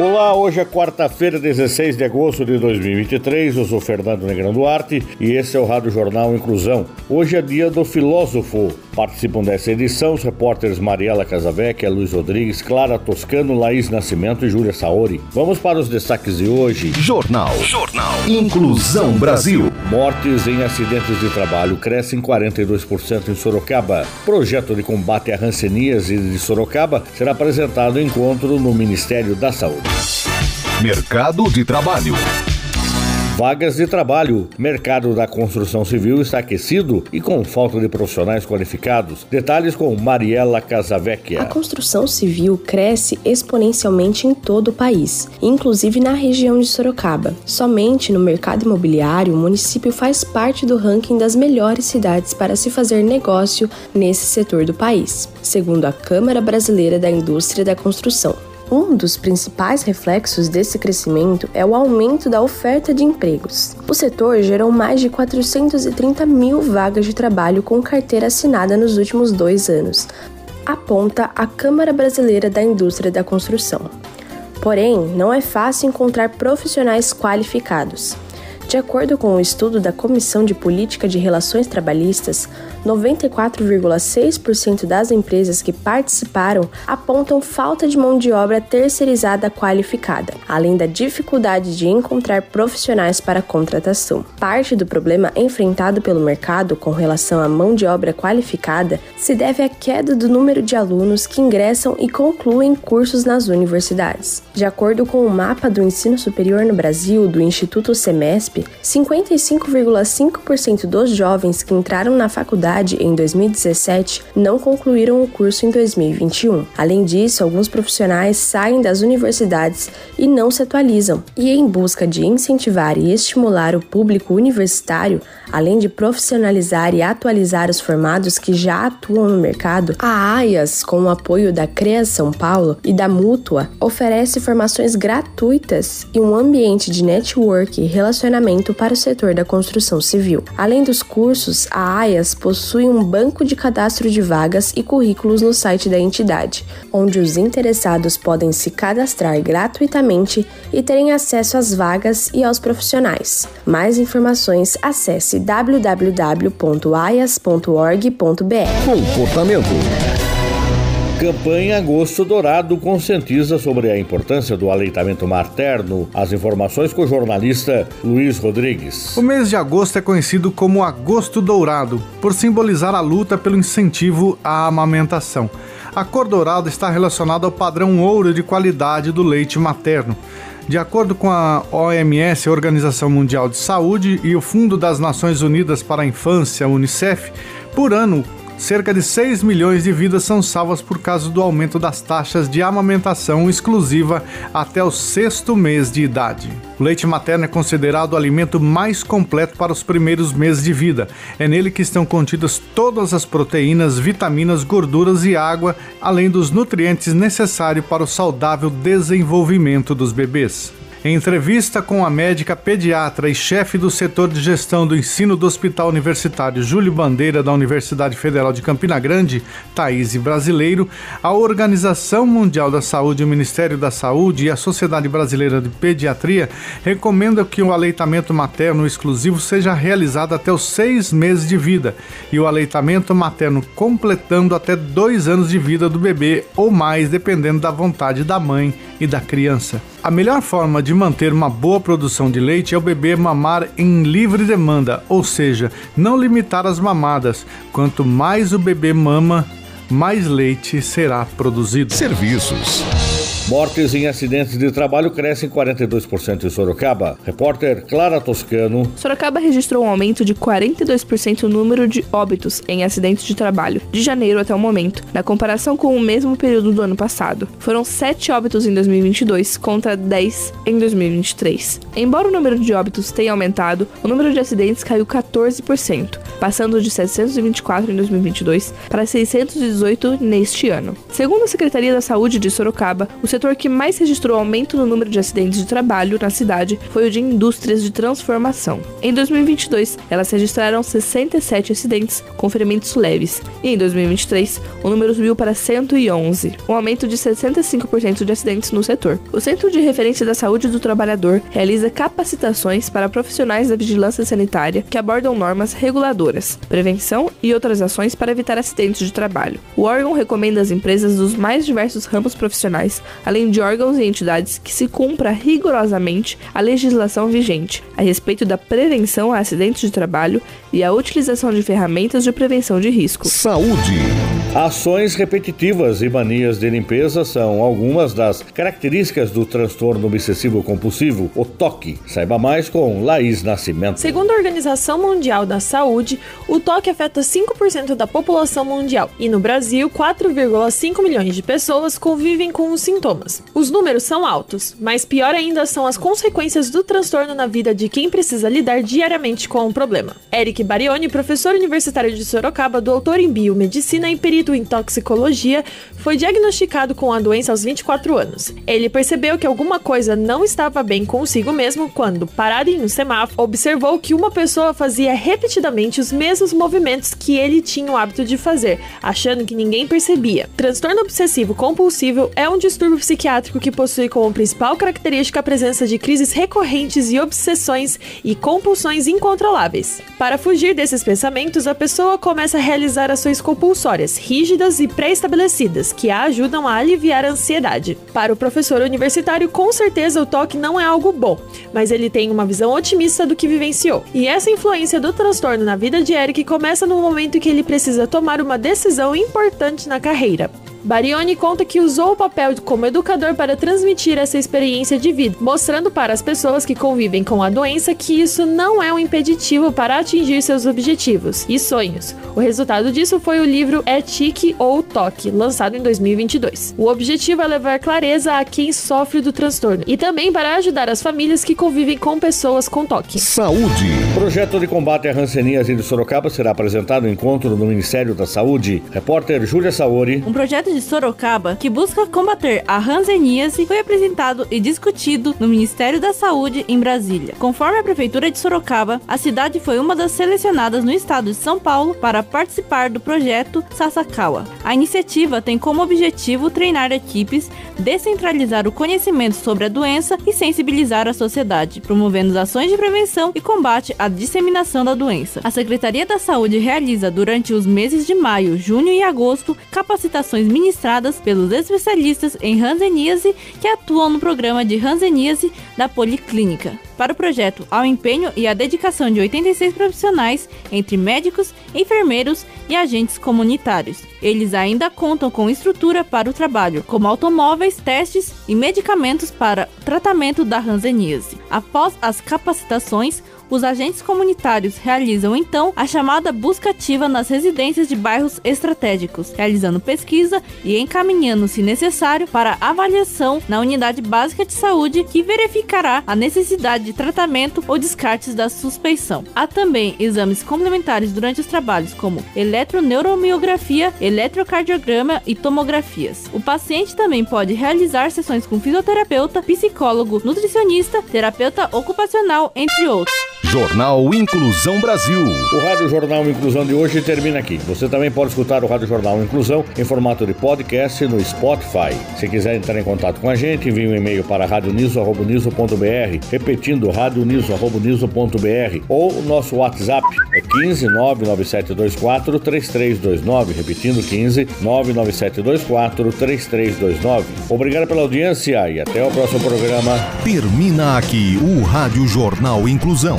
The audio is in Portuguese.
Olá, hoje é quarta-feira, 16 de agosto de 2023. Eu sou Fernando Negrão Duarte e esse é o Rádio Jornal Inclusão. Hoje é dia do filósofo. Participam dessa edição os repórteres Mariela Casavecchia, Luiz Rodrigues, Clara Toscano, Laís Nascimento e Júlia Saori. Vamos para os destaques de hoje. Jornal. Jornal. Inclusão Brasil. Mortes em acidentes de trabalho crescem 42% em Sorocaba. Projeto de combate à ranceníase de Sorocaba será apresentado em encontro no Ministério da Saúde. Mercado de Trabalho. Vagas de trabalho. Mercado da construção civil está aquecido e com falta de profissionais qualificados. Detalhes com Mariela Casavecchia. A construção civil cresce exponencialmente em todo o país, inclusive na região de Sorocaba. Somente no mercado imobiliário, o município faz parte do ranking das melhores cidades para se fazer negócio nesse setor do país, segundo a Câmara Brasileira da Indústria da Construção. Um dos principais reflexos desse crescimento é o aumento da oferta de empregos. O setor gerou mais de 430 mil vagas de trabalho com carteira assinada nos últimos dois anos, aponta a Câmara Brasileira da Indústria da Construção. Porém, não é fácil encontrar profissionais qualificados. De acordo com um estudo da Comissão de Política de Relações Trabalhistas, 94,6% das empresas que participaram apontam falta de mão de obra terceirizada qualificada, além da dificuldade de encontrar profissionais para contratação. Parte do problema enfrentado pelo mercado com relação à mão de obra qualificada se deve à queda do número de alunos que ingressam e concluem cursos nas universidades. De acordo com o mapa do ensino superior no Brasil do Instituto Semesp, 55,5% dos jovens que entraram na faculdade em 2017 não concluíram o curso em 2021. Além disso, alguns profissionais saem das universidades e não se atualizam. E em busca de incentivar e estimular o público universitário, além de profissionalizar e atualizar os formados que já atuam no mercado, a AIAS, com o apoio da CREA São Paulo e da Mútua, oferece formações gratuitas e um ambiente de network e relacionamento para o setor da construção civil. Além dos cursos, a AIAS possui um banco de cadastro de vagas e currículos no site da entidade, onde os interessados podem se cadastrar gratuitamente e terem acesso às vagas e aos profissionais. Mais informações acesse www.aias.org.br. Comportamento. Campanha Agosto Dourado conscientiza sobre a importância do aleitamento materno. As informações com o jornalista Luiz Rodrigues. O mês de agosto é conhecido como Agosto Dourado, por simbolizar a luta pelo incentivo à amamentação. A cor dourada está relacionada ao padrão ouro de qualidade do leite materno. De acordo com a OMS, a Organização Mundial de Saúde, e o Fundo das Nações Unidas para a Infância, UNICEF, por ano, cerca de 6 milhões de vidas são salvas por causa do aumento das taxas de amamentação exclusiva até o sexto mês de idade. O leite materno é considerado o alimento mais completo para os primeiros meses de vida. É nele que estão contidas todas as proteínas, vitaminas, gorduras e água, além dos nutrientes necessários para o saudável desenvolvimento dos bebês. Em entrevista com a médica pediatra e chefe do setor de gestão do ensino do Hospital Universitário Júlio Bandeira da Universidade Federal de Campina Grande, Thaís Brasileiro, a Organização Mundial da Saúde, o Ministério da Saúde e a Sociedade Brasileira de Pediatria recomendam que o aleitamento materno exclusivo seja realizado até os seis meses de vida e o aleitamento materno completando até dois anos de vida do bebê ou mais, dependendo da vontade da mãe e da criança. A melhor forma de manter uma boa produção de leite é o bebê mamar em livre demanda, ou seja, não limitar as mamadas. Quanto mais o bebê mama, mais leite será produzido. Serviços. Mortes em acidentes de trabalho crescem 42% em Sorocaba. Repórter Clara Toscano. Sorocaba registrou um aumento de 42% no número de óbitos em acidentes de trabalho, de janeiro até o momento, na comparação com o mesmo período do ano passado. Foram 7 óbitos em 2022 contra 10 em 2023. Embora o número de óbitos tenha aumentado, o número de acidentes caiu 14%, passando de 724 em 2022 para 618 neste ano. Segundo a Secretaria da Saúde de Sorocaba, o setor que mais registrou aumento no número de acidentes de trabalho na cidade foi o de indústrias de transformação. Em 2022, elas registraram 67 acidentes com ferimentos leves, e em 2023, o número subiu para 111, um aumento de 65% de acidentes no setor. O Centro de Referência da Saúde do Trabalhador realiza capacitações para profissionais da vigilância sanitária que abordam normas reguladoras, prevenção e outras ações para evitar acidentes de trabalho. O órgão recomenda às empresas dos mais diversos ramos profissionais, além de órgãos e entidades, que se cumpra rigorosamente a legislação vigente a respeito da prevenção a acidentes de trabalho e a utilização de ferramentas de prevenção de risco. Saúde. Ações repetitivas e manias de limpeza são algumas das características do transtorno obsessivo compulsivo, o TOC. Saiba mais com Laís Nascimento. Segundo a Organização Mundial da Saúde, o TOC afeta 5% da população mundial e no Brasil, 4,5 milhões de pessoas convivem com os sintomas. Os números são altos, mas pior ainda são as consequências do transtorno na vida de quem precisa lidar diariamente com o problema. Eric Barioni, professor universitário de Sorocaba, doutor em biomedicina e perito em toxicologia, foi diagnosticado com a doença aos 24 anos. Ele percebeu que alguma coisa não estava bem consigo mesmo quando, parado em um semáforo, observou que uma pessoa fazia repetidamente os mesmos movimentos que ele tinha o hábito de fazer, achando que ninguém percebia. Transtorno obsessivo compulsivo é um distúrbio psiquiátrico que possui como principal característica a presença de crises recorrentes e obsessões e compulsões incontroláveis. Para fugir desses pensamentos, a pessoa começa a realizar ações compulsórias, rígidas e pré-estabelecidas, que a ajudam a aliviar a ansiedade. Para o professor universitário, com certeza o toque não é algo bom, mas ele tem uma visão otimista do que vivenciou. E essa influência do transtorno na vida de Eric começa no momento que ele precisa tomar uma decisão importante na carreira. Barioni conta que usou o papel como educador para transmitir essa experiência de vida, mostrando para as pessoas que convivem com a doença que isso não é um impeditivo para atingir seus objetivos e sonhos. O resultado disso foi o livro É Tique ou Toque, lançado em 2022. O objetivo é levar clareza a quem sofre do transtorno e também para ajudar as famílias que convivem com pessoas com toque. Saúde. Projeto de combate à ranceníase de Sorocaba será apresentado no encontro no Ministério da Saúde. Repórter Júlia Saori. Um projeto de Sorocaba, que busca combater a hanseníase, foi apresentado e discutido no Ministério da Saúde em Brasília. Conforme a Prefeitura de Sorocaba, a cidade foi uma das selecionadas no estado de São Paulo para participar do projeto Sasakawa. A iniciativa tem como objetivo treinar equipes, descentralizar o conhecimento sobre a doença e sensibilizar a sociedade, promovendo ações de prevenção e combate à disseminação da doença. A Secretaria da Saúde realiza durante os meses de maio, junho e agosto capacitações ministradas pelos especialistas em hanseníase que atuam no programa de hanseníase da Policlínica. Para o projeto, há o empenho e a dedicação de 86 profissionais, entre médicos, enfermeiros e agentes comunitários. Eles ainda contam com estrutura para o trabalho, como automóveis, testes e medicamentos para tratamento da hanseníase. Após as capacitações, os agentes comunitários realizam então a chamada busca ativa nas residências de bairros estratégicos, realizando pesquisa e encaminhando, se necessário, para avaliação na unidade básica de saúde que verificará a necessidade de tratamento ou descartes da suspeição. Há também exames complementares durante os trabalhos, como eletroneuromiografia, eletrocardiograma e tomografias. O paciente também pode realizar sessões com fisioterapeuta, psicólogo, nutricionista, terapeuta ocupacional, entre outros. Jornal Inclusão Brasil. O Rádio Jornal Inclusão de hoje termina aqui. Você também pode escutar o Rádio Jornal Inclusão em formato de podcast no Spotify. Se quiser entrar em contato com a gente, envie um e-mail para radioniso.br, repetindo radioniso.br ou o nosso WhatsApp é 15 99724 3329, repetindo 15 99724 3329. Obrigado pela audiência e até o próximo programa. Termina aqui o Rádio Jornal Inclusão